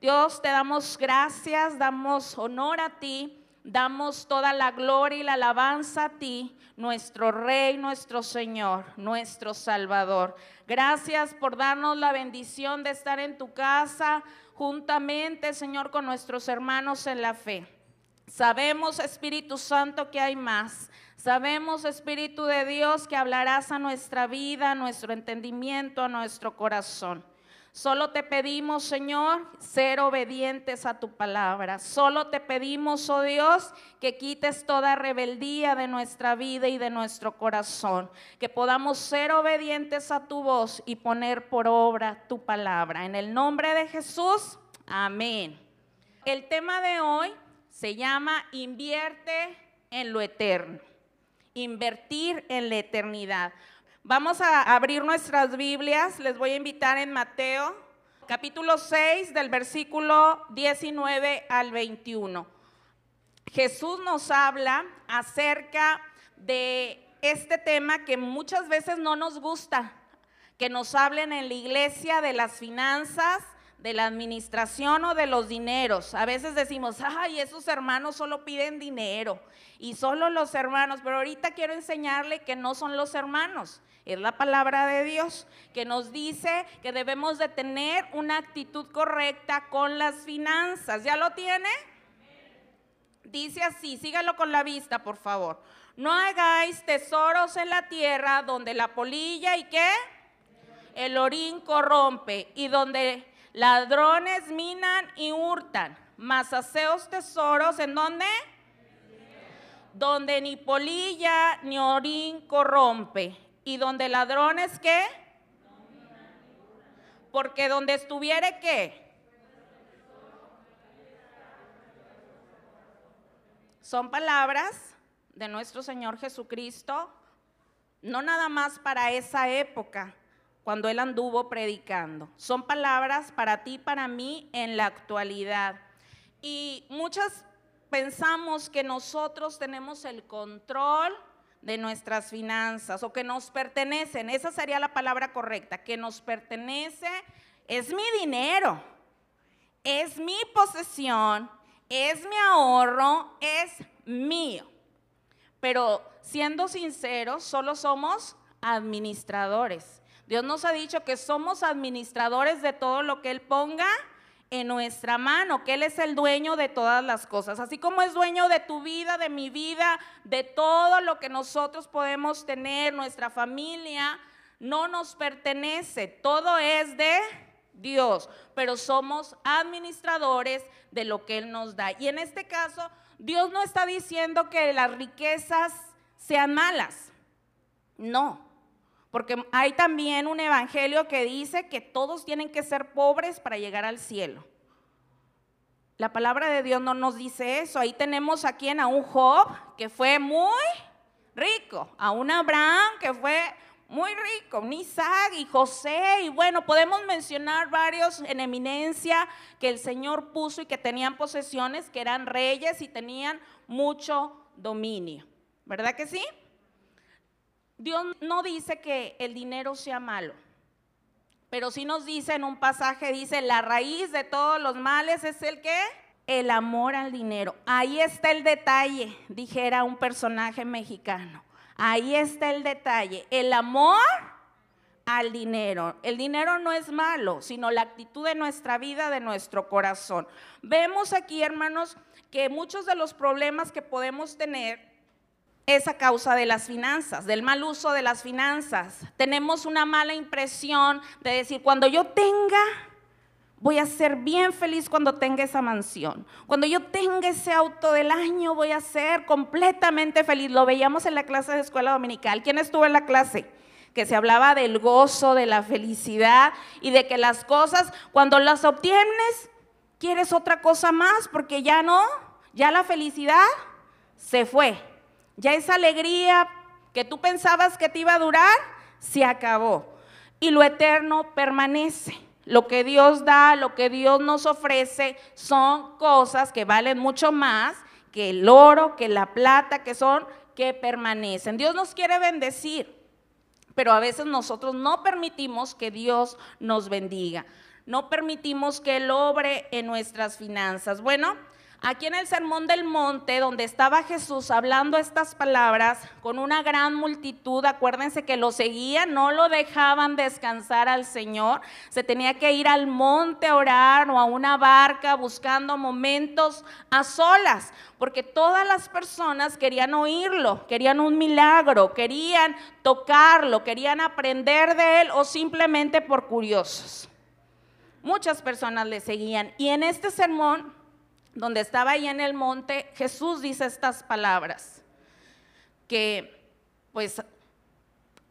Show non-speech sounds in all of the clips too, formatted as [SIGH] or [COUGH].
Dios, te damos gracias, damos honor a ti, damos toda la gloria y la alabanza a ti, nuestro Rey, nuestro Señor, nuestro Salvador. Gracias por darnos la bendición de estar en tu casa juntamente, Señor, con nuestros hermanos en la fe. Sabemos, Espíritu Santo, que hay más. Sabemos, Espíritu de Dios, que hablarás a nuestra vida, a nuestro entendimiento, a nuestro corazón. Solo te pedimos, Señor, ser obedientes a tu palabra. Solo te pedimos, oh Dios, que quites toda rebeldía de nuestra vida y de nuestro corazón. Que podamos ser obedientes a tu voz y poner por obra tu palabra. En el nombre de Jesús, amén. El tema de hoy se llama Invierte en lo eterno. Invertir en la eternidad. Vamos a abrir nuestras Biblias. Les voy a invitar en Mateo, capítulo 6, del versículo 19 al 21. Jesús nos habla acerca de este tema que muchas veces no nos gusta, que nos hablen en la iglesia de las finanzas, de la administración o de los dineros. A veces decimos, ay, esos hermanos solo piden dinero y solo los hermanos, pero ahorita quiero enseñarle que no son los hermanos, es la palabra de Dios que nos dice que debemos de tener una actitud correcta con las finanzas. ¿Ya lo tiene? Dice así, sígalo con la vista, por favor. No hagáis tesoros en la tierra donde la polilla y qué? El orín corrompe y donde Ladrones minan y hurtan, mas haceos tesoros en donde? Donde ni polilla ni orín corrompe. ¿Y donde ladrones qué? Porque donde estuviere qué? Son palabras de nuestro Señor Jesucristo, no nada más para esa época, cuando él anduvo predicando. Son palabras para ti, para mí en la actualidad. Y muchas pensamos que nosotros tenemos el control de nuestras finanzas o que nos pertenecen. Esa sería la palabra correcta, que nos pertenece. Es mi dinero, es mi posesión, es mi ahorro, es mío. Pero siendo sinceros, solo somos administradores. Dios nos ha dicho que somos administradores de todo lo que Él ponga en nuestra mano, que Él es el dueño de todas las cosas, así como es dueño de tu vida, de mi vida, de todo lo que nosotros podemos tener, nuestra familia, no nos pertenece, todo es de Dios, pero somos administradores de lo que Él nos da. Y en este caso, Dios no está diciendo que las riquezas sean malas, no. Porque hay también un evangelio que dice que todos tienen que ser pobres para llegar al cielo. La palabra de Dios no nos dice eso. Ahí tenemos a quien, a un Job que fue muy rico, a un Abraham que fue muy rico, un Isaac y José, y bueno, podemos mencionar varios en eminencia que el Señor puso y que tenían posesiones, que eran reyes y tenían mucho dominio. ¿Verdad que sí? Dios no dice que el dinero sea malo, pero sí nos dice en un pasaje, dice, la raíz de todos los males es el que? El amor al dinero. Ahí está el detalle, dijera un personaje mexicano. Ahí está el detalle, el amor al dinero. El dinero no es malo, sino la actitud de nuestra vida, de nuestro corazón. Vemos aquí, hermanos, que muchos de los problemas que podemos tener esa causa de las finanzas, del mal uso de las finanzas. Tenemos una mala impresión de decir, cuando yo tenga, voy a ser bien feliz cuando tenga esa mansión. Cuando yo tenga ese auto del año, voy a ser completamente feliz. Lo veíamos en la clase de escuela dominical. ¿Quién estuvo en la clase? Que se hablaba del gozo, de la felicidad y de que las cosas, cuando las obtienes, quieres otra cosa más porque ya no, ya la felicidad se fue. Ya esa alegría que tú pensabas que te iba a durar, se acabó. Y lo eterno permanece. Lo que Dios da, lo que Dios nos ofrece, son cosas que valen mucho más que el oro, que la plata, que son, que permanecen. Dios nos quiere bendecir, pero a veces nosotros no permitimos que Dios nos bendiga. no permitimos que Él obre en nuestras finanzas. Bueno, aquí en el Sermón del Monte, donde estaba Jesús hablando estas palabras con una gran multitud, acuérdense que lo seguían, no lo dejaban descansar al Señor, se tenía que ir al monte a orar o a una barca buscando momentos a solas, porque todas las personas querían oírlo, querían un milagro, querían tocarlo, querían aprender de él o simplemente por curiosos. Muchas personas le seguían y en este sermón donde estaba ahí en el monte, Jesús dice estas palabras, que pues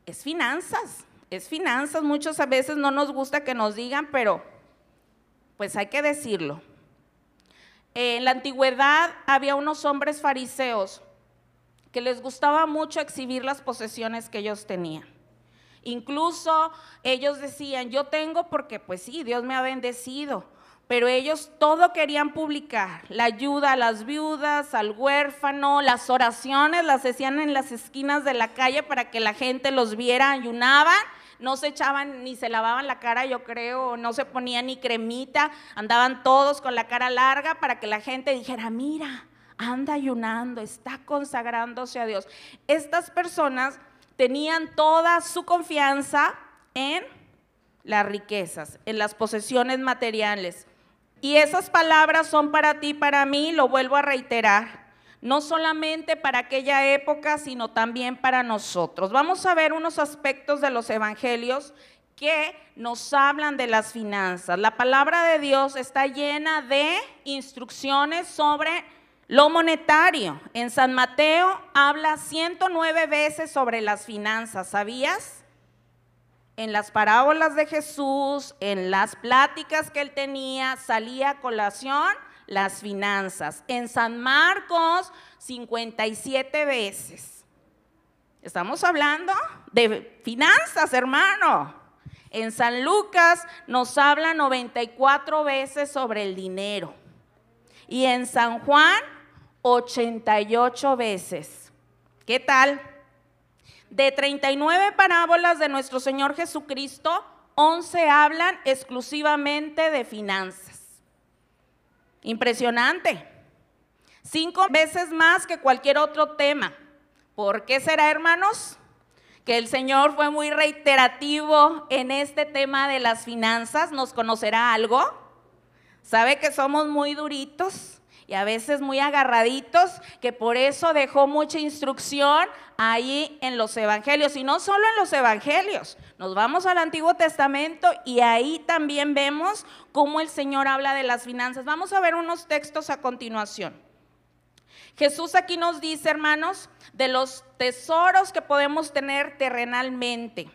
es finanzas, es finanzas, muchas a veces no nos gusta que nos digan, pero pues hay que decirlo. En la antigüedad había unos hombres fariseos que les gustaba mucho exhibir las posesiones que ellos tenían. Incluso ellos decían, yo tengo porque pues sí, Dios me ha bendecido, pero ellos todo querían publicar, la ayuda a las viudas, al huérfano, las oraciones las hacían en las esquinas de la calle para que la gente los viera, ayunaban, no se echaban ni se lavaban la cara, yo creo, no se ponían ni cremita, andaban todos con la cara larga para que la gente dijera, mira, anda ayunando, está consagrándose a Dios. Estas personas tenían toda su confianza en las riquezas, en las posesiones materiales. Y esas palabras son para ti, para mí, lo vuelvo a reiterar, no solamente para aquella época, sino también para nosotros. Vamos a ver unos aspectos de los evangelios que nos hablan de las finanzas. La palabra de Dios está llena de instrucciones sobre lo monetario. En San Mateo habla 109 veces sobre las finanzas, ¿sabías? En las parábolas de Jesús, en las pláticas que él tenía, salía a colación las finanzas. En San Marcos, 57 veces. Estamos hablando de finanzas, hermano. En San Lucas nos habla 94 veces sobre el dinero. Y en San Juan, 88 veces. ¿Qué tal? De 39 parábolas de nuestro Señor Jesucristo, 11 hablan exclusivamente de finanzas. Impresionante. Cinco veces más que cualquier otro tema. ¿Por qué será, hermanos? Que el Señor fue muy reiterativo en este tema de las finanzas. ¿Nos conocerá algo? ¿Sabe que somos muy duritos? Y a veces muy agarraditos, que por eso dejó mucha instrucción ahí en los evangelios, y no solo en los evangelios, nos vamos al Antiguo Testamento y ahí también vemos cómo el Señor habla de las finanzas. Vamos a ver unos textos a continuación. Jesús aquí nos dice, hermanos, de los tesoros que podemos tener terrenalmente.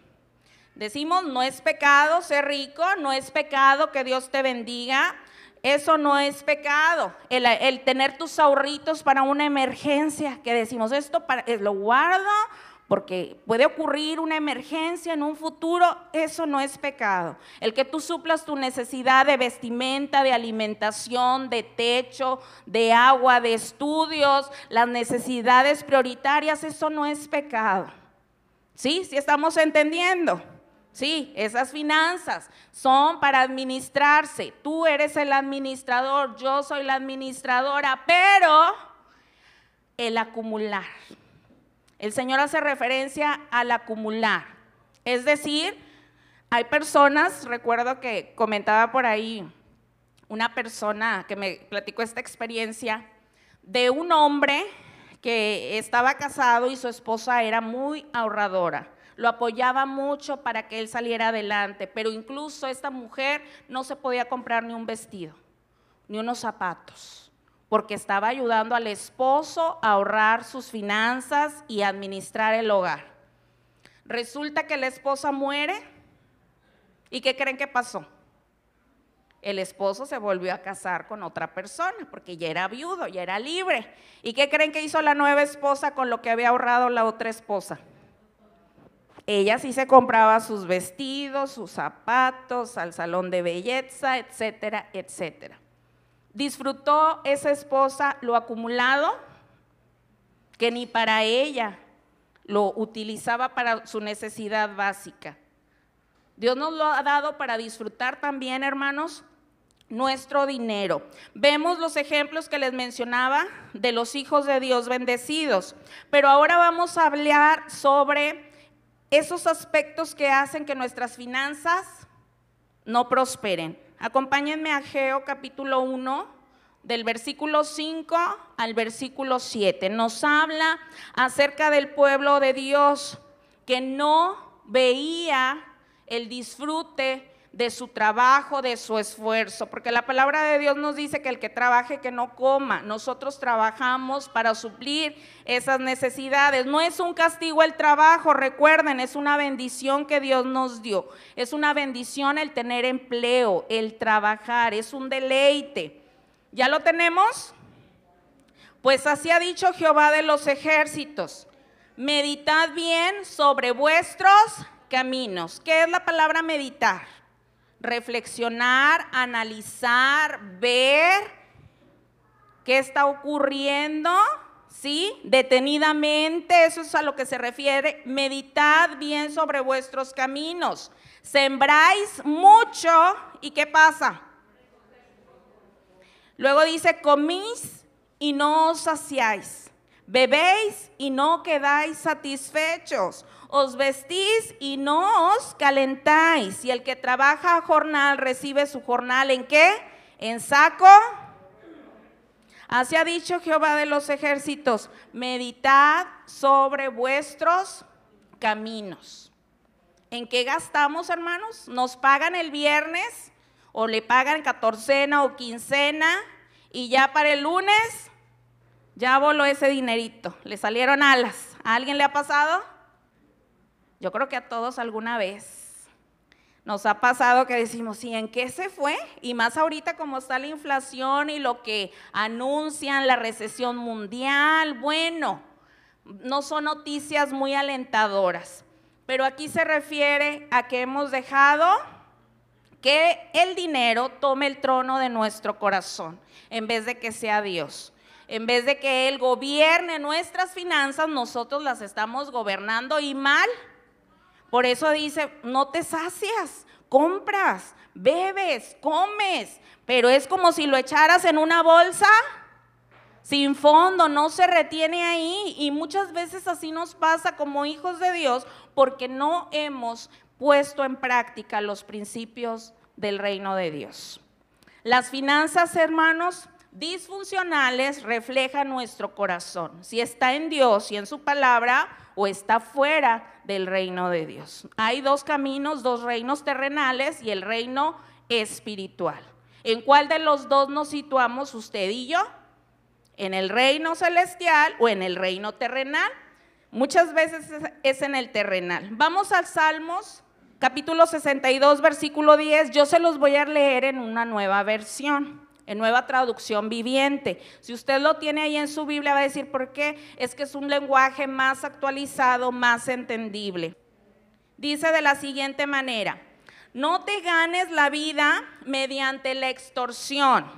Decimos, no es pecado ser rico, no es pecado que Dios te bendiga, eso no es pecado. El, tener tus ahorritos para una emergencia, que decimos esto, para, eh, lo guardo porque puede ocurrir una emergencia en un futuro, eso no es pecado. El que tú suplas tu necesidad de vestimenta, de alimentación, de techo, de agua, de estudios, las necesidades prioritarias, eso no es pecado. ¿Sí? ¿Sí estamos entendiendo? Sí, esas finanzas son para administrarse. Tú eres el administrador, yo soy la administradora, pero el acumular. El Señor hace referencia al acumular. Es decir, hay personas, recuerdo que comentaba por ahí una persona que me platicó esta experiencia de un hombre que estaba casado y su esposa era muy ahorradora lo apoyaba mucho para que él saliera adelante, pero incluso esta mujer no se podía comprar ni un vestido, ni unos zapatos, porque estaba ayudando al esposo a ahorrar sus finanzas y administrar el hogar. Resulta que la esposa muere y ¿qué creen que pasó? El esposo se volvió a casar con otra persona porque ya era viudo, ya era libre. ¿Y qué creen que hizo la nueva esposa con lo que había ahorrado la otra esposa? Ella sí se compraba sus vestidos, sus zapatos, al salón de belleza, etcétera, etcétera. Disfrutó esa esposa lo acumulado, que ni para ella lo utilizaba para su necesidad básica. Dios nos lo ha dado para disfrutar también, hermanos, nuestro dinero. Vemos los ejemplos que les mencionaba de los hijos de Dios bendecidos, pero ahora vamos a hablar sobre esos aspectos que hacen que nuestras finanzas no prosperen. Acompáñenme a Geo capítulo 1, del versículo 5 al versículo 7. Nos habla acerca del pueblo de Dios que no veía el disfrute de su trabajo, de su esfuerzo, porque la palabra de Dios nos dice que el que trabaje, que no coma. Nosotros trabajamos para suplir esas necesidades. No es un castigo el trabajo, recuerden, es una bendición que Dios nos dio. Es una bendición el tener empleo, el trabajar, es un deleite. ¿Ya lo tenemos? Pues así ha dicho Jehová de los ejércitos. Meditad bien sobre vuestros caminos. ¿Qué es la palabra meditar? Reflexionar, analizar, ver qué está ocurriendo, ¿sí? Detenidamente, eso es a lo que se refiere. Meditad bien sobre vuestros caminos. Sembráis mucho y ¿qué pasa? Luego dice, comís y no os saciáis. Bebéis y no quedáis satisfechos os vestís y no os calentáis. Y el que trabaja jornal recibe su jornal en qué? En saco. Así ha dicho Jehová de los ejércitos, meditad sobre vuestros caminos. ¿En qué gastamos, hermanos? ¿Nos pagan el viernes o le pagan catorcena o quincena y ya para el lunes ya voló ese dinerito, le salieron alas? ¿A alguien le ha pasado? Yo creo que a todos alguna vez nos ha pasado que decimos, ¿y en qué se fue? Y más ahorita como está la inflación y lo que anuncian, la recesión mundial, bueno, no son noticias muy alentadoras. Pero aquí se refiere a que hemos dejado que el dinero tome el trono de nuestro corazón, en vez de que sea Dios. En vez de que Él gobierne nuestras finanzas, nosotros las estamos gobernando y mal por eso dice, no te sacias, compras, bebes, comes, pero es como si lo echaras en una bolsa sin fondo, no se retiene ahí. Y muchas veces así nos pasa como hijos de Dios porque no hemos puesto en práctica los principios del reino de Dios. Las finanzas, hermanos, disfuncionales reflejan nuestro corazón. Si está en Dios y en su palabra, o está fuera del reino de Dios. Hay dos caminos, dos reinos terrenales y el reino espiritual. ¿En cuál de los dos nos situamos usted y yo? ¿En el reino celestial o en el reino terrenal? Muchas veces es en el terrenal. Vamos al Salmos capítulo 62, versículo 10. Yo se los voy a leer en una nueva versión en nueva traducción viviente. Si usted lo tiene ahí en su Biblia, va a decir por qué. Es que es un lenguaje más actualizado, más entendible. Dice de la siguiente manera, no te ganes la vida mediante la extorsión,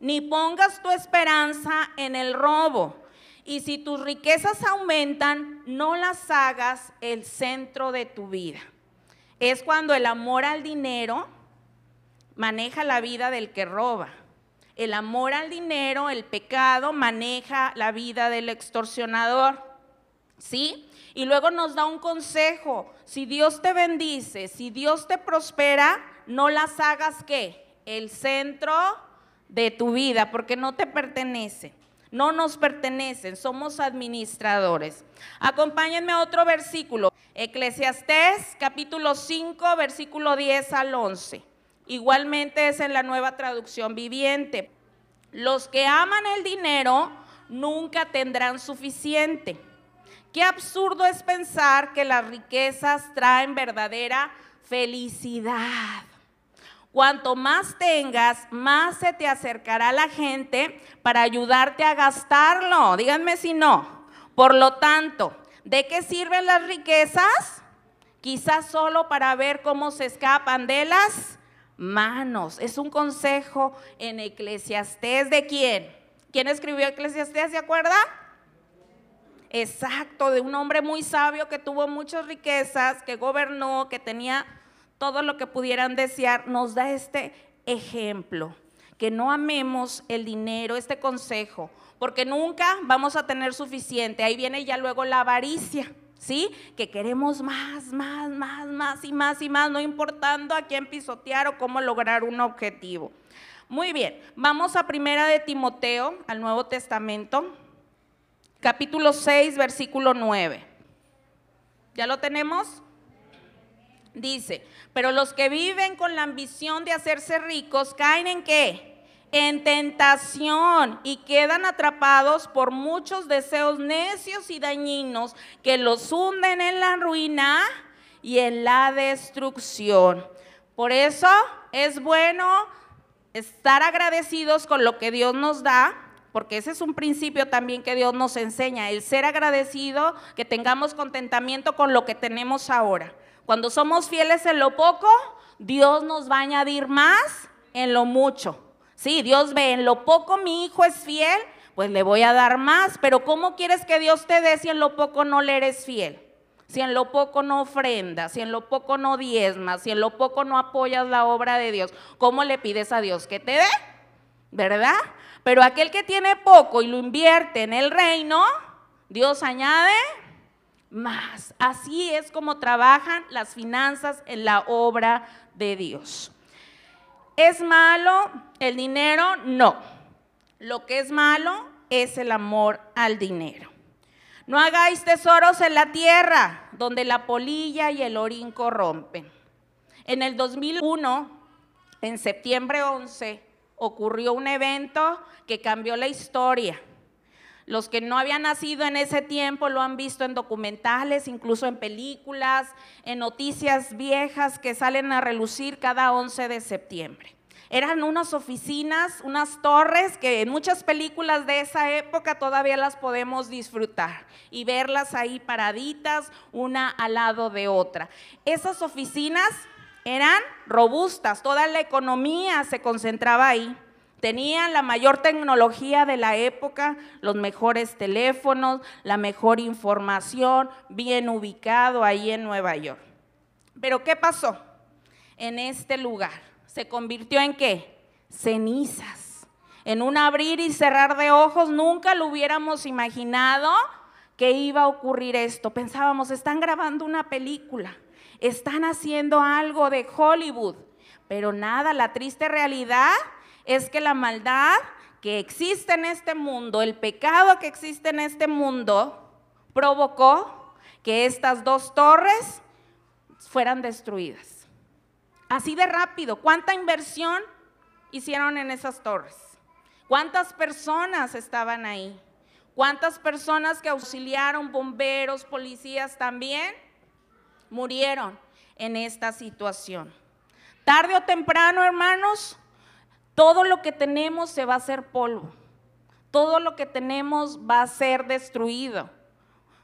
ni pongas tu esperanza en el robo. Y si tus riquezas aumentan, no las hagas el centro de tu vida. Es cuando el amor al dinero maneja la vida del que roba el amor al dinero, el pecado, maneja la vida del extorsionador. ¿Sí? Y luego nos da un consejo. Si Dios te bendice, si Dios te prospera, no las hagas qué? El centro de tu vida, porque no te pertenece. No nos pertenecen, somos administradores. Acompáñenme a otro versículo. Eclesiastés capítulo 5, versículo 10 al 11. Igualmente es en la nueva traducción viviente. Los que aman el dinero nunca tendrán suficiente. Qué absurdo es pensar que las riquezas traen verdadera felicidad. Cuanto más tengas, más se te acercará la gente para ayudarte a gastarlo. Díganme si no. Por lo tanto, ¿de qué sirven las riquezas? Quizás solo para ver cómo se escapan de las manos. Es un consejo en Eclesiastés de quién? ¿Quién escribió Eclesiastés? ¿Se acuerda? Exacto, de un hombre muy sabio que tuvo muchas riquezas, que gobernó, que tenía todo lo que pudieran desear, nos da este ejemplo, que no amemos el dinero, este consejo, porque nunca vamos a tener suficiente. Ahí viene ya luego la avaricia. ¿Sí? Que queremos más, más, más, más y más y más, no importando a quién pisotear o cómo lograr un objetivo. Muy bien, vamos a primera de Timoteo, al Nuevo Testamento, capítulo 6, versículo 9. ¿Ya lo tenemos? Dice, pero los que viven con la ambición de hacerse ricos caen en qué? En tentación y quedan atrapados por muchos deseos necios y dañinos que los hunden en la ruina y en la destrucción. Por eso es bueno estar agradecidos con lo que Dios nos da, porque ese es un principio también que Dios nos enseña, el ser agradecido, que tengamos contentamiento con lo que tenemos ahora. Cuando somos fieles en lo poco, Dios nos va a añadir más en lo mucho. Sí, Dios ve, en lo poco mi hijo es fiel, pues le voy a dar más, pero ¿cómo quieres que Dios te dé si en lo poco no le eres fiel? Si en lo poco no ofrendas, si en lo poco no diezmas, si en lo poco no apoyas la obra de Dios, ¿cómo le pides a Dios que te dé? ¿Verdad? Pero aquel que tiene poco y lo invierte en el reino, Dios añade más. Así es como trabajan las finanzas en la obra de Dios. ¿Es malo el dinero? No. Lo que es malo es el amor al dinero. No hagáis tesoros en la tierra, donde la polilla y el orín corrompen. En el 2001, en septiembre 11, ocurrió un evento que cambió la historia. Los que no habían nacido en ese tiempo lo han visto en documentales, incluso en películas, en noticias viejas que salen a relucir cada 11 de septiembre. Eran unas oficinas, unas torres que en muchas películas de esa época todavía las podemos disfrutar y verlas ahí paraditas, una al lado de otra. Esas oficinas eran robustas, toda la economía se concentraba ahí. Tenían la mayor tecnología de la época, los mejores teléfonos, la mejor información, bien ubicado ahí en Nueva York. Pero ¿qué pasó en este lugar? Se convirtió en qué? Cenizas. En un abrir y cerrar de ojos nunca lo hubiéramos imaginado que iba a ocurrir esto. Pensábamos, están grabando una película, están haciendo algo de Hollywood, pero nada, la triste realidad es que la maldad que existe en este mundo, el pecado que existe en este mundo, provocó que estas dos torres fueran destruidas. Así de rápido. ¿Cuánta inversión hicieron en esas torres? ¿Cuántas personas estaban ahí? ¿Cuántas personas que auxiliaron, bomberos, policías también, murieron en esta situación? Tarde o temprano, hermanos, todo lo que tenemos se va a hacer polvo. Todo lo que tenemos va a ser destruido.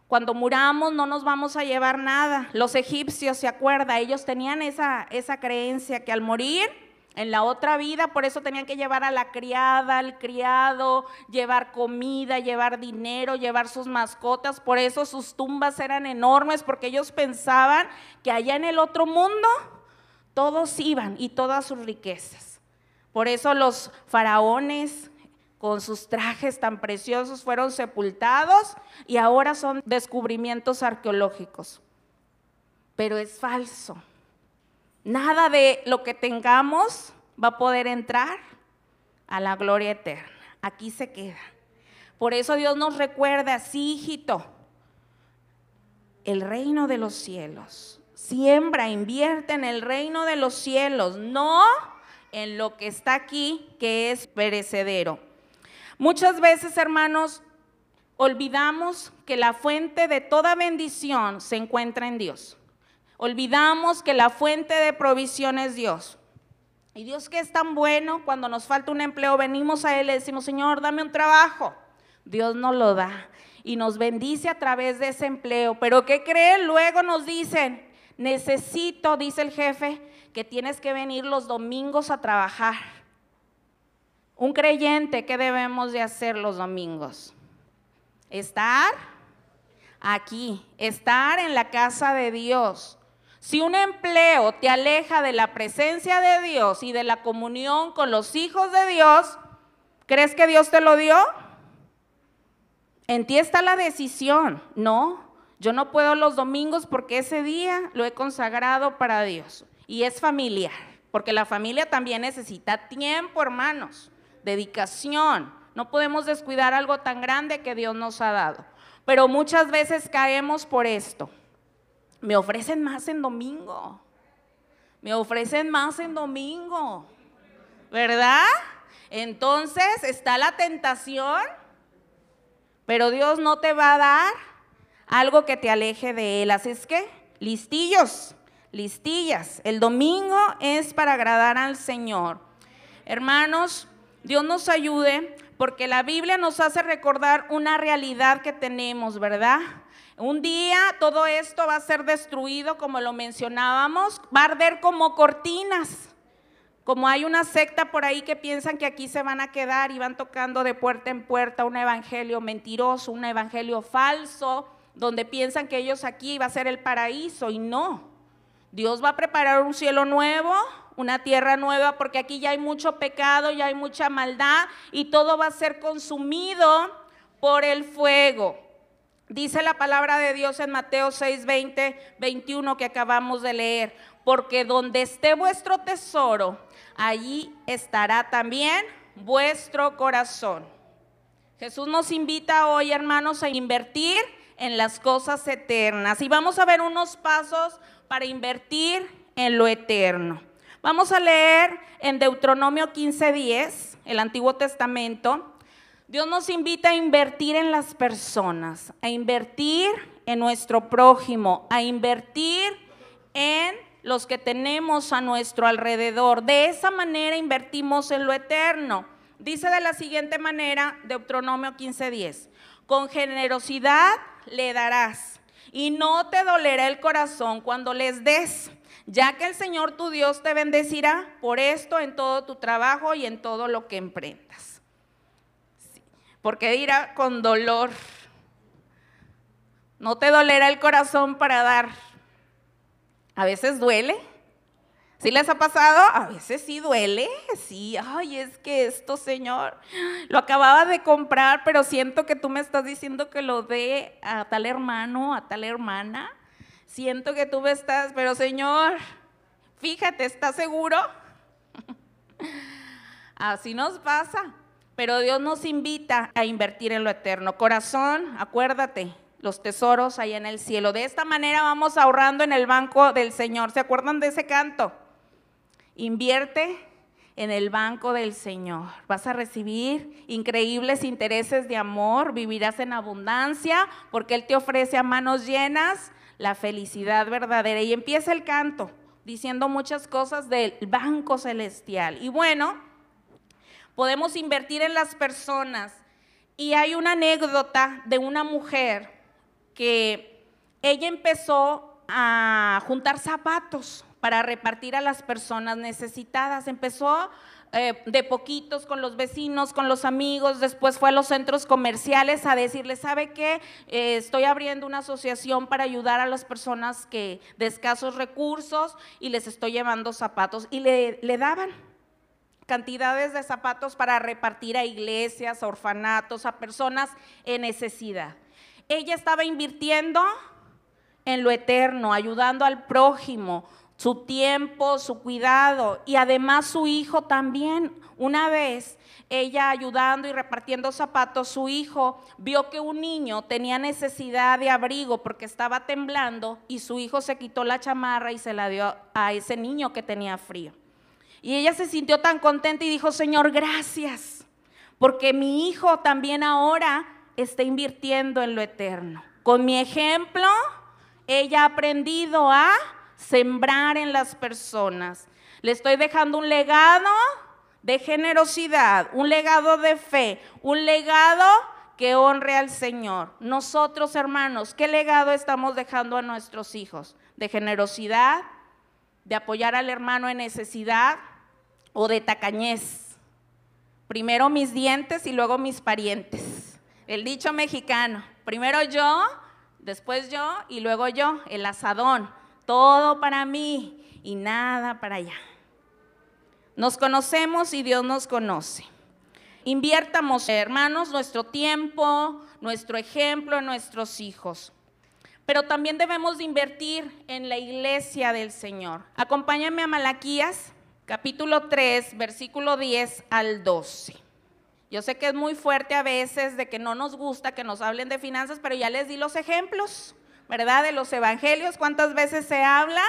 Cuando muramos no nos vamos a llevar nada. Los egipcios, ¿se acuerda? Ellos tenían esa, esa creencia que al morir en la otra vida, por eso tenían que llevar a la criada, al criado, llevar comida, llevar dinero, llevar sus mascotas. Por eso sus tumbas eran enormes, porque ellos pensaban que allá en el otro mundo todos iban y todas sus riquezas. Por eso los faraones, con sus trajes tan preciosos fueron sepultados y ahora son descubrimientos arqueológicos. Pero es falso. Nada de lo que tengamos va a poder entrar a la gloria eterna. Aquí se queda. Por eso Dios nos recuerda, así hijito, el reino de los cielos. Siembra, invierte en el reino de los cielos, no en lo que está aquí, que es perecedero. Muchas veces, hermanos, olvidamos que la fuente de toda bendición se encuentra en Dios. Olvidamos que la fuente de provisión es Dios. Y Dios que es tan bueno, cuando nos falta un empleo, venimos a Él y le decimos, Señor, dame un trabajo. Dios nos lo da y nos bendice a través de ese empleo. Pero ¿qué creen? Luego nos dicen, necesito, dice el jefe, que tienes que venir los domingos a trabajar. Un creyente, ¿qué debemos de hacer los domingos? Estar aquí, estar en la casa de Dios. Si un empleo te aleja de la presencia de Dios y de la comunión con los hijos de Dios, ¿crees que Dios te lo dio? En ti está la decisión. No, yo no puedo los domingos porque ese día lo he consagrado para Dios. Y es familiar, porque la familia también necesita tiempo, hermanos, dedicación. No podemos descuidar algo tan grande que Dios nos ha dado. Pero muchas veces caemos por esto me ofrecen más en domingo. Me ofrecen más en domingo. ¿Verdad? Entonces está la tentación, pero Dios no te va a dar algo que te aleje de Él. Así es que, listillos, listillas. El domingo es para agradar al Señor. Hermanos, Dios nos ayude porque la Biblia nos hace recordar una realidad que tenemos, ¿verdad? Un día todo esto va a ser destruido, como lo mencionábamos, va a arder como cortinas. Como hay una secta por ahí que piensan que aquí se van a quedar y van tocando de puerta en puerta un evangelio mentiroso, un evangelio falso, donde piensan que ellos aquí va a ser el paraíso y no. Dios va a preparar un cielo nuevo, una tierra nueva, porque aquí ya hay mucho pecado, ya hay mucha maldad y todo va a ser consumido por el fuego. Dice la palabra de Dios en Mateo 6, 20, 21 que acabamos de leer, porque donde esté vuestro tesoro, allí estará también vuestro corazón. Jesús nos invita hoy, hermanos, a invertir en las cosas eternas. Y vamos a ver unos pasos para invertir en lo eterno. Vamos a leer en Deuteronomio 15, 10, el Antiguo Testamento. Dios nos invita a invertir en las personas, a invertir en nuestro prójimo, a invertir en los que tenemos a nuestro alrededor. De esa manera invertimos en lo eterno. Dice de la siguiente manera, Deuteronomio 15:10, con generosidad le darás y no te dolerá el corazón cuando les des, ya que el Señor tu Dios te bendecirá por esto en todo tu trabajo y en todo lo que emprendas porque dirá con dolor. No te dolerá el corazón para dar. A veces duele. ¿Sí les ha pasado? A veces sí duele. Sí, ay, es que esto, Señor, lo acababa de comprar, pero siento que tú me estás diciendo que lo dé a tal hermano, a tal hermana. Siento que tú me estás, pero Señor, fíjate, ¿estás seguro? [LAUGHS] Así nos pasa. Pero Dios nos invita a invertir en lo eterno. Corazón, acuérdate, los tesoros ahí en el cielo. De esta manera vamos ahorrando en el banco del Señor. ¿Se acuerdan de ese canto? Invierte en el banco del Señor. Vas a recibir increíbles intereses de amor, vivirás en abundancia, porque Él te ofrece a manos llenas la felicidad verdadera. Y empieza el canto diciendo muchas cosas del banco celestial. Y bueno, podemos invertir en las personas. Y hay una anécdota de una mujer que ella empezó a juntar zapatos para repartir a las personas necesitadas. Empezó eh, de poquitos con los vecinos, con los amigos, después fue a los centros comerciales a decirles, ¿sabe qué? Eh, estoy abriendo una asociación para ayudar a las personas que de escasos recursos y les estoy llevando zapatos. Y le, le daban, cantidades de zapatos para repartir a iglesias, a orfanatos, a personas en necesidad. Ella estaba invirtiendo en lo eterno, ayudando al prójimo, su tiempo, su cuidado y además su hijo también. Una vez ella ayudando y repartiendo zapatos, su hijo vio que un niño tenía necesidad de abrigo porque estaba temblando y su hijo se quitó la chamarra y se la dio a ese niño que tenía frío. Y ella se sintió tan contenta y dijo, Señor, gracias, porque mi hijo también ahora está invirtiendo en lo eterno. Con mi ejemplo, ella ha aprendido a sembrar en las personas. Le estoy dejando un legado de generosidad, un legado de fe, un legado que honre al Señor. Nosotros, hermanos, ¿qué legado estamos dejando a nuestros hijos? De generosidad, de apoyar al hermano en necesidad, o de tacañez. Primero mis dientes y luego mis parientes. El dicho mexicano, primero yo, después yo y luego yo, el asadón. Todo para mí y nada para allá. Nos conocemos y Dios nos conoce. Inviértamos, hermanos, nuestro tiempo, nuestro ejemplo en nuestros hijos. Pero también debemos de invertir en la iglesia del Señor. Acompáñame a Malaquías, capítulo 3, versículo 10 al 12. Yo sé que es muy fuerte a veces de que no nos gusta que nos hablen de finanzas, pero ya les di los ejemplos, ¿verdad? De los evangelios, cuántas veces se habla.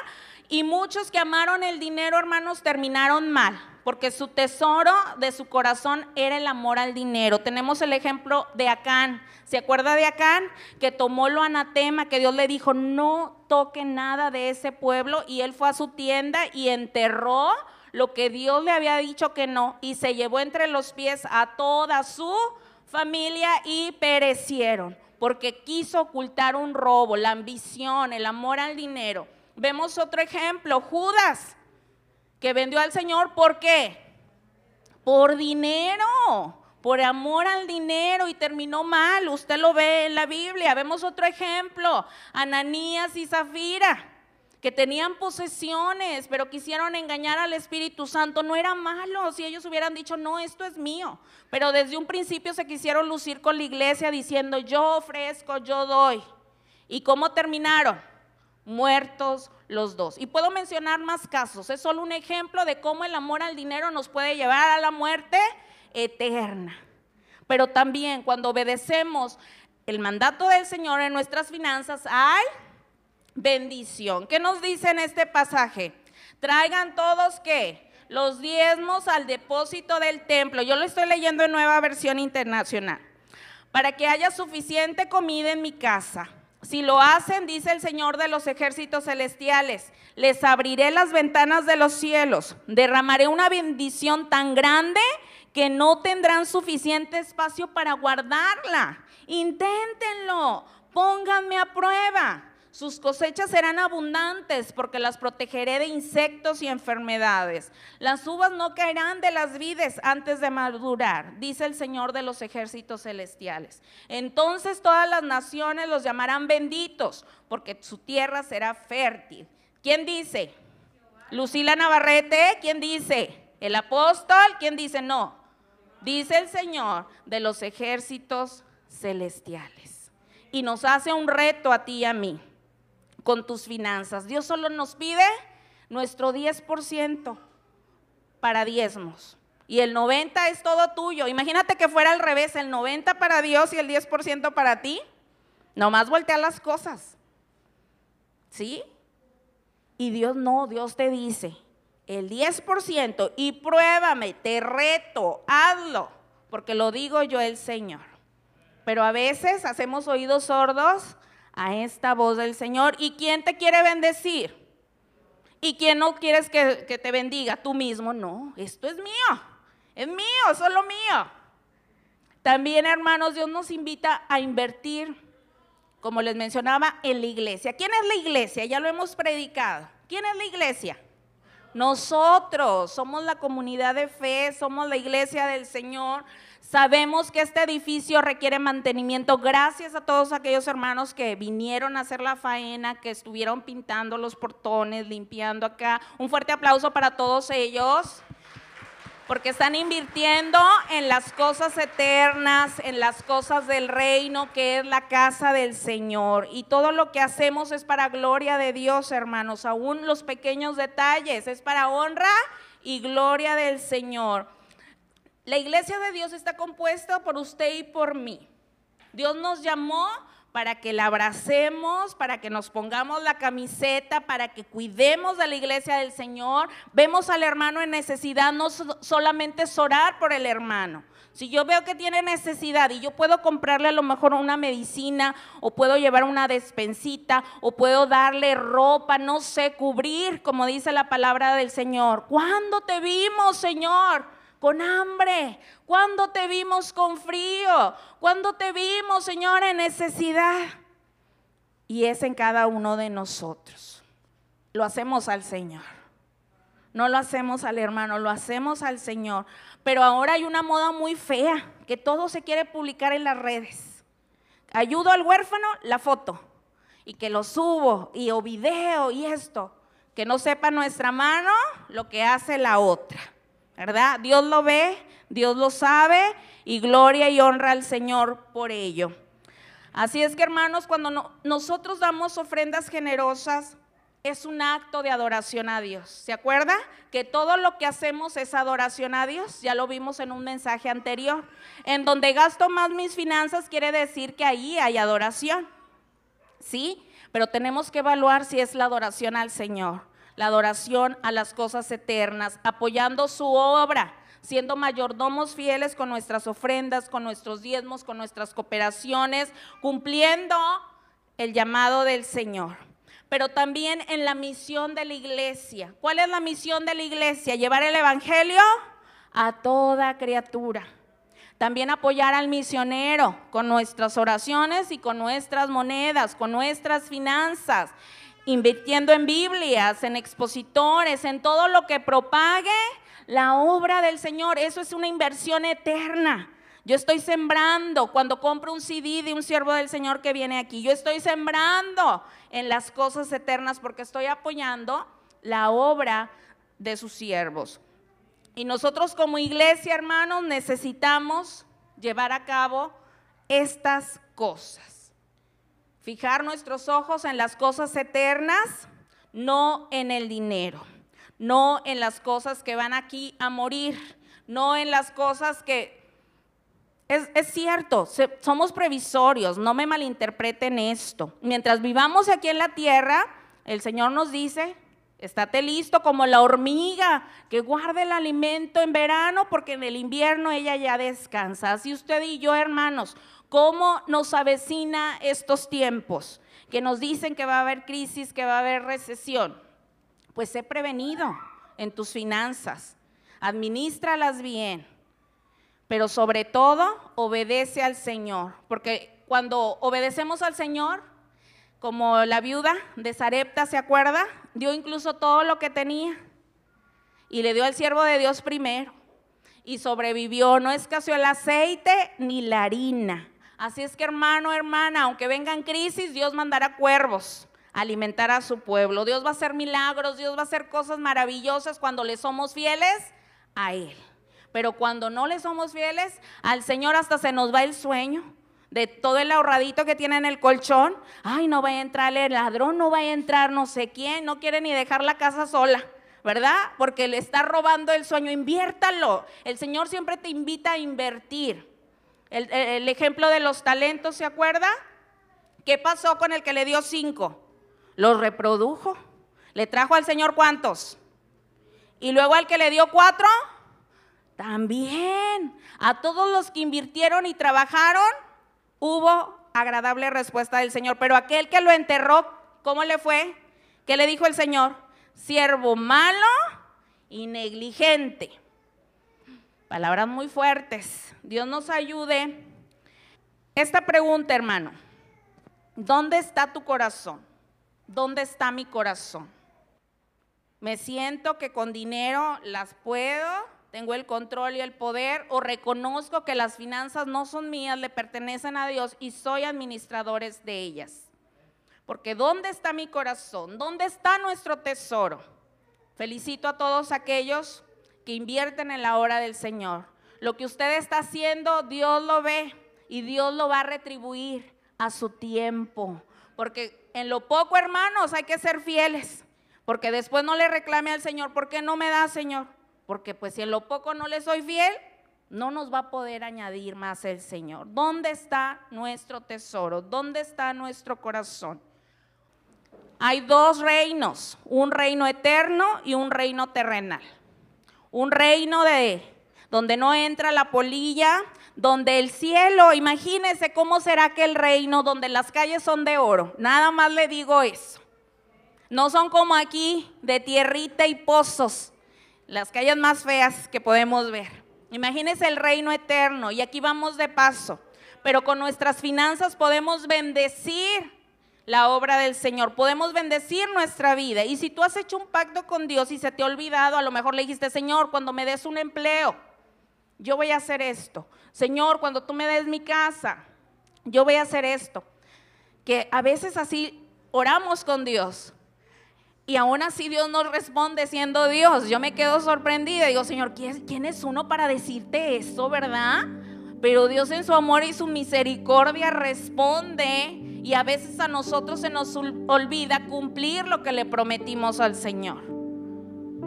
Y muchos que amaron el dinero, hermanos, terminaron mal, porque su tesoro de su corazón era el amor al dinero. Tenemos el ejemplo de Acán. ¿Se acuerda de Acán? Que tomó lo anatema, que Dios le dijo, no toque nada de ese pueblo. Y él fue a su tienda y enterró lo que Dios le había dicho que no, y se llevó entre los pies a toda su familia y perecieron, porque quiso ocultar un robo, la ambición, el amor al dinero. Vemos otro ejemplo, Judas, que vendió al Señor, ¿por qué? Por dinero, por amor al dinero y terminó mal. Usted lo ve en la Biblia. Vemos otro ejemplo, Ananías y Zafira que tenían posesiones, pero quisieron engañar al Espíritu Santo, no era malo si ellos hubieran dicho, no, esto es mío. Pero desde un principio se quisieron lucir con la iglesia diciendo, yo ofrezco, yo doy. ¿Y cómo terminaron? Muertos los dos. Y puedo mencionar más casos, es solo un ejemplo de cómo el amor al dinero nos puede llevar a la muerte eterna. Pero también cuando obedecemos el mandato del Señor en nuestras finanzas, hay bendición. ¿Qué nos dice en este pasaje? Traigan todos que los diezmos al depósito del templo. Yo lo estoy leyendo en nueva versión internacional. Para que haya suficiente comida en mi casa. Si lo hacen, dice el Señor de los ejércitos celestiales, les abriré las ventanas de los cielos, derramaré una bendición tan grande que no tendrán suficiente espacio para guardarla. Inténtenlo, pónganme a prueba. Sus cosechas serán abundantes porque las protegeré de insectos y enfermedades. Las uvas no caerán de las vides antes de madurar, dice el Señor de los ejércitos celestiales. Entonces todas las naciones los llamarán benditos porque su tierra será fértil. ¿Quién dice? Lucila Navarrete, ¿quién dice? El apóstol, ¿quién dice? No. Dice el Señor de los ejércitos celestiales. Y nos hace un reto a ti y a mí con tus finanzas. Dios solo nos pide nuestro 10% para diezmos. Y el 90 es todo tuyo. Imagínate que fuera al revés, el 90 para Dios y el 10% para ti. Nomás voltea las cosas. ¿Sí? Y Dios no, Dios te dice, el 10% y pruébame, te reto, hazlo, porque lo digo yo el Señor. Pero a veces hacemos oídos sordos a esta voz del Señor. ¿Y quién te quiere bendecir? ¿Y quién no quieres que, te bendiga? Tú mismo. No, esto es mío. Es mío, solo mío. También, hermanos, Dios nos invita a invertir, como les mencionaba, en la iglesia. ¿Quién es la iglesia? Ya lo hemos predicado. ¿Quién es la iglesia? Nosotros somos la comunidad de fe, somos la iglesia del Señor. Sabemos que este edificio requiere mantenimiento. Gracias a todos aquellos hermanos que vinieron a hacer la faena, que estuvieron pintando los portones, limpiando acá. Un fuerte aplauso para todos ellos, porque están invirtiendo en las cosas eternas, en las cosas del reino, que es la casa del Señor. Y todo lo que hacemos es para gloria de Dios, hermanos. Aún los pequeños detalles es para honra y gloria del Señor. La iglesia de Dios está compuesta por usted y por mí. Dios nos llamó para que la abracemos, para que nos pongamos la camiseta, para que cuidemos de la iglesia del Señor. Vemos al hermano en necesidad, no solamente es orar por el hermano. Si yo veo que tiene necesidad y yo puedo comprarle a lo mejor una medicina o puedo llevar una despensita o puedo darle ropa, no sé, cubrir, como dice la palabra del Señor. ¿Cuándo te vimos, Señor? Con hambre? ¿Cuándo te vimos con frío? ¿Cuándo te vimos, Señor, en necesidad? Y es en cada uno de nosotros. Lo hacemos al Señor. No lo hacemos al hermano, lo hacemos al Señor. Pero ahora hay una moda muy fea, que todo se quiere publicar en las redes. Ayudo al huérfano, la foto. y que lo subo y o video y esto, que no sepa nuestra mano lo que hace la otra, ¿verdad? Dios lo ve, Dios lo sabe y gloria y honra al Señor por ello. Así es que hermanos, cuando nosotros damos ofrendas generosas, es un acto de adoración a Dios. ¿Se acuerda? Que todo lo que hacemos es adoración a Dios. Ya lo vimos en un mensaje anterior. En donde gasto más mis finanzas quiere decir que ahí hay adoración. ¿Sí? Pero tenemos que evaluar si es la adoración al Señor, la adoración a las cosas eternas, apoyando su obra, siendo mayordomos fieles con nuestras ofrendas, con nuestros diezmos, con nuestras cooperaciones, cumpliendo el llamado del Señor. Pero también en la misión de la iglesia. ¿Cuál es la misión de la iglesia? Llevar el Evangelio a toda criatura. También apoyar al misionero con nuestras oraciones y con nuestras monedas, con nuestras finanzas, invirtiendo en Biblias, en expositores, en todo lo que propague la obra del Señor. Eso es una inversión eterna. Yo estoy sembrando cuando compro un CD de un siervo del Señor que viene aquí. Yo estoy sembrando en las cosas eternas porque estoy apoyando la obra de sus siervos. Y nosotros como iglesia, hermanos, necesitamos llevar a cabo estas cosas. Fijar nuestros ojos en las cosas eternas, no en el dinero, no en las cosas que van aquí a morir, no en las cosas que... Es, cierto, somos previsorios, no me malinterpreten esto. Mientras vivamos aquí en la tierra, el Señor nos dice, Estate listo como la hormiga que guarda el alimento en verano porque en el invierno ella ya descansa. Así usted y yo, hermanos, ¿cómo nos avecina estos tiempos? Que nos dicen que va a haber crisis, que va a haber recesión. Pues sé prevenido en tus finanzas. Administralas bien. Pero sobre todo, obedece al Señor. Porque cuando obedecemos al Señor, como la viuda de Sarepta, ¿se acuerda? Dio incluso todo lo que tenía y le dio al siervo de Dios primero y sobrevivió. No escaseó el aceite ni la harina. Así es que hermano, hermana, aunque vengan crisis, Dios mandará cuervos a alimentar a su pueblo. Dios va a hacer milagros, Dios va a hacer cosas maravillosas cuando le somos fieles a Él. Pero cuando no le somos fieles, al Señor hasta se nos va el sueño de todo el ahorradito que tiene en el colchón. Ay, no va a entrar el ladrón, no va a entrar no sé quién, no quiere ni dejar la casa sola, ¿verdad? Porque le está robando el sueño. Inviértalo. El Señor siempre te invita a invertir. El, ejemplo de los talentos, ¿se acuerda? ¿Qué pasó con el que le dio cinco? Los reprodujo. ¿Le trajo al Señor cuántos? Y luego al que le dio cuatro, también. A todos los que invirtieron y trabajaron, hubo agradable respuesta del Señor, pero aquel que lo enterró, ¿cómo le fue? ¿Qué le dijo el Señor? Siervo malo y negligente. Palabras muy fuertes. Dios nos ayude. Esta pregunta, hermano, ¿dónde está tu corazón? ¿Dónde está mi corazón? Me siento que con dinero las puedo tengo el control y el poder o reconozco que las finanzas no son mías, le pertenecen a Dios y soy administradores de ellas. Porque ¿dónde está mi corazón? ¿Dónde está nuestro tesoro? Felicito a todos aquellos que invierten en la obra del Señor. Lo que usted está haciendo, Dios lo ve y Dios lo va a retribuir a su tiempo. Porque en lo poco, hermanos, hay que ser fieles. Porque después no le reclame al Señor, ¿por qué no me da, Señor? porque pues si en lo poco no le soy fiel, no nos va a poder añadir más el Señor. ¿Dónde está nuestro tesoro? ¿Dónde está nuestro corazón? Hay dos reinos, un reino eterno y un reino terrenal. Un reino de donde no entra la polilla, donde el cielo, imagínese cómo será aquel reino donde las calles son de oro. Nada más le digo eso. No son como aquí de tierrita y pozos, las calles más feas que podemos ver. Imagínense el reino eterno y aquí vamos de paso, pero con nuestras finanzas podemos bendecir la obra del Señor, podemos bendecir nuestra vida. Y si tú has hecho un pacto con Dios y se te ha olvidado, a lo mejor le dijiste, Señor, cuando me des un empleo, yo voy a hacer esto. Señor, cuando tú me des mi casa, yo voy a hacer esto. Que a veces así oramos con Dios. Y aún así Dios nos responde siendo Dios. Yo me quedo sorprendida. Digo, Señor, ¿quién es uno para decirte eso, verdad? Pero Dios en su amor y su misericordia responde. Y a veces a nosotros se nos olvida cumplir lo que le prometimos al Señor.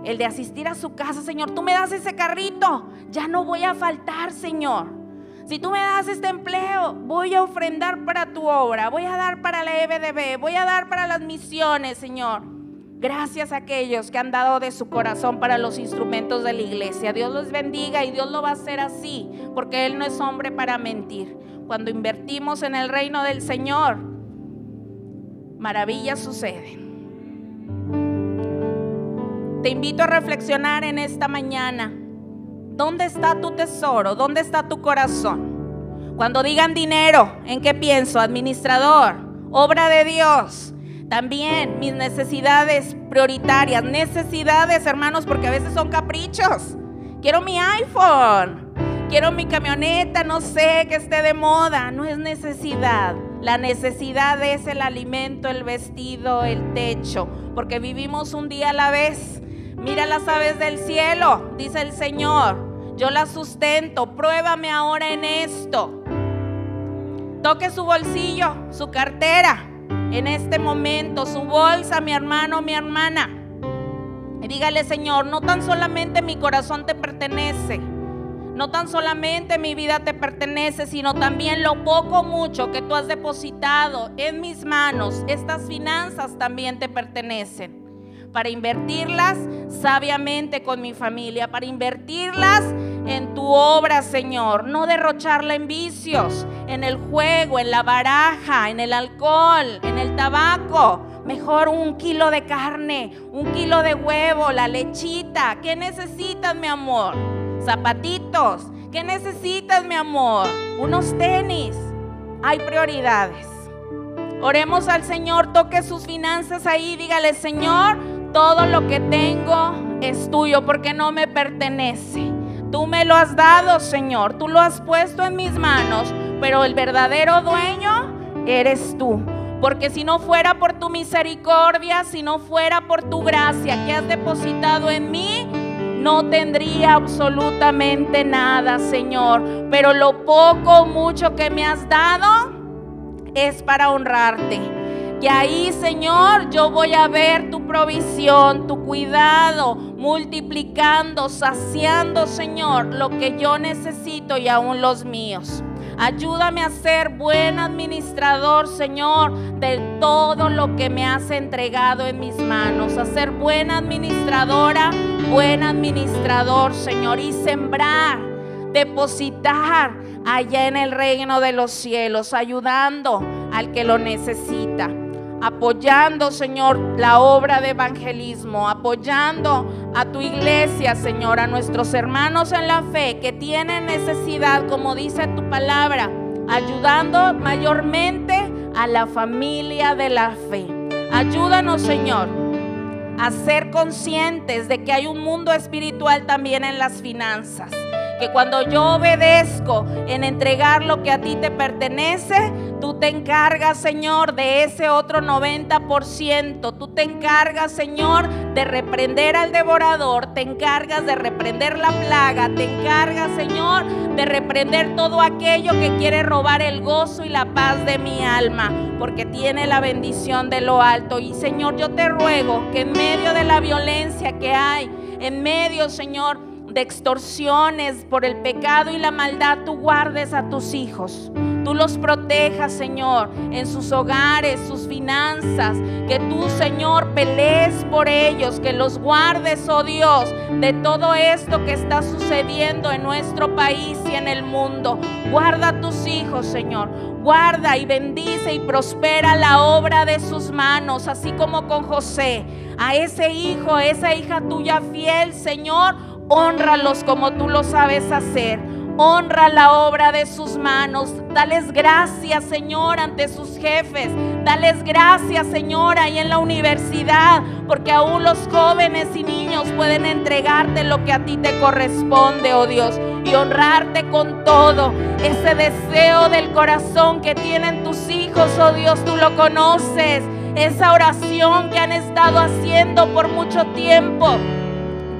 El de asistir a su casa, Señor, tú me das ese carrito. Ya no voy a faltar, Señor. Si tú me das este empleo, voy a ofrendar para tu obra, voy a dar para la EBDB, voy a dar para las misiones, Señor. Gracias a aquellos que han dado de su corazón para los instrumentos de la iglesia. Dios los bendiga y Dios lo va a hacer así, porque Él no es hombre para mentir. Cuando invertimos en el reino del Señor, maravillas suceden. Te invito a reflexionar en esta mañana. ¿Dónde está tu tesoro? ¿Dónde está tu corazón? Cuando digan dinero, ¿en qué pienso? Administrador, obra de Dios. También mis necesidades prioritarias, necesidades, hermanos, porque a veces son caprichos. Quiero mi iPhone, quiero mi camioneta, no sé, que esté de moda. No es necesidad. La necesidad es el alimento, el vestido, el techo, porque vivimos un día a la vez. Mira las aves del cielo, dice el Señor yo la sustento, pruébame ahora en esto. Toque su bolsillo, su cartera, en este momento, su bolsa, mi hermano, mi hermana. Y dígale, Señor, no tan solamente mi corazón te pertenece, no tan solamente mi vida te pertenece, sino también lo poco mucho que tú has depositado en mis manos, estas finanzas también te pertenecen para invertirlas sabiamente con mi familia, para invertirlas en tu obra, Señor, no derrocharla en vicios, en el juego, en la baraja, en el alcohol, en el tabaco. Mejor un kilo de carne, un kilo de huevo, la lechita. ¿Qué necesitas, mi amor? Zapatitos. ¿Qué necesitas, mi amor? Unos tenis. Hay prioridades. Oremos al Señor, toque sus finanzas ahí, dígale, Señor, todo lo que tengo es tuyo porque no me pertenece. Tú me lo has dado, Señor. Tú lo has puesto en mis manos. Pero el verdadero dueño eres tú. Porque si no fuera por tu misericordia, si no fuera por tu gracia que has depositado en mí, no tendría absolutamente nada, Señor. Pero lo poco o mucho que me has dado es para honrarte. Y ahí, Señor, yo voy a ver tu provisión, tu cuidado, multiplicando, saciando, Señor, lo que yo necesito y aún los míos. Ayúdame a ser buen administrador, Señor, de todo lo que me has entregado en mis manos. A ser buena administradora, buen administrador, Señor, y sembrar, depositar allá en el reino de los cielos, ayudando al que lo necesita apoyando, Señor, la obra de evangelismo, apoyando a tu iglesia, Señor, a nuestros hermanos en la fe que tienen necesidad, como dice tu palabra, ayudando mayormente a la familia de la fe. Ayúdanos, Señor, a ser conscientes de que hay un mundo espiritual también en las finanzas que cuando yo obedezco en entregar lo que a ti te pertenece, tú te encargas, Señor, de ese otro 90%. Tú te encargas, Señor, de reprender al devorador, te encargas de reprender la plaga, te encargas, Señor, de reprender todo aquello que quiere robar el gozo y la paz de mi alma, porque tiene la bendición de lo alto. Y Señor, yo te ruego que en medio de la violencia que hay, en medio, Señor, de extorsiones por el pecado y la maldad, tú guardes a tus hijos. Tú los protejas, Señor, en sus hogares, sus finanzas. Que tú, Señor, pelees por ellos, que los guardes, oh Dios, de todo esto que está sucediendo en nuestro país y en el mundo. Guarda a tus hijos, Señor. Guarda y bendice y prospera la obra de sus manos, así como con José. A ese hijo, a esa hija tuya fiel, Señor Honralos como tú lo sabes hacer. Honra la obra de sus manos. Dales gracias, Señor, ante sus jefes. Dales gracias, Señor, ahí en la universidad, porque aún los jóvenes y niños pueden entregarte lo que a ti te corresponde, oh Dios, y honrarte con todo. Ese deseo del corazón que tienen tus hijos, oh Dios, tú lo conoces esa oración que han estado haciendo por mucho tiempo.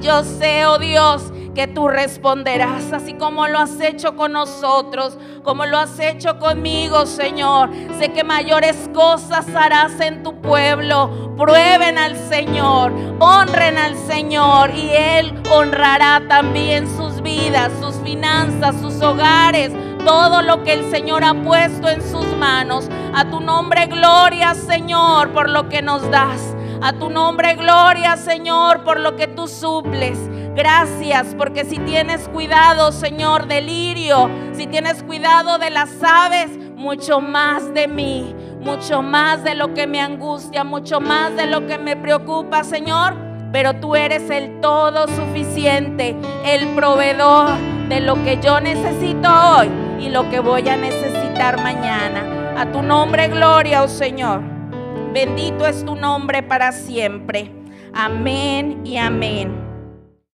Yo sé, oh Dios, que tú responderás, así como lo has hecho con nosotros, como lo has hecho conmigo, Señor. Sé que mayores cosas harás en tu pueblo. Prueben al Señor, honren al Señor y Él honrará también sus vidas, sus finanzas, sus hogares, todo lo que el Señor ha puesto en sus manos. A tu nombre, gloria, Señor, por lo que nos das. A tu nombre, gloria, Señor, por lo que tú suples. Gracias, porque si tienes cuidado, Señor, del lirio, si tienes cuidado de las aves, mucho más de mí, mucho más de lo que me angustia, mucho más de lo que me preocupa, Señor. Pero tú eres el todo suficiente, el proveedor de lo que yo necesito hoy y lo que voy a necesitar mañana. A tu nombre, gloria, oh Señor. Bendito es tu nombre para siempre. Amén y amén.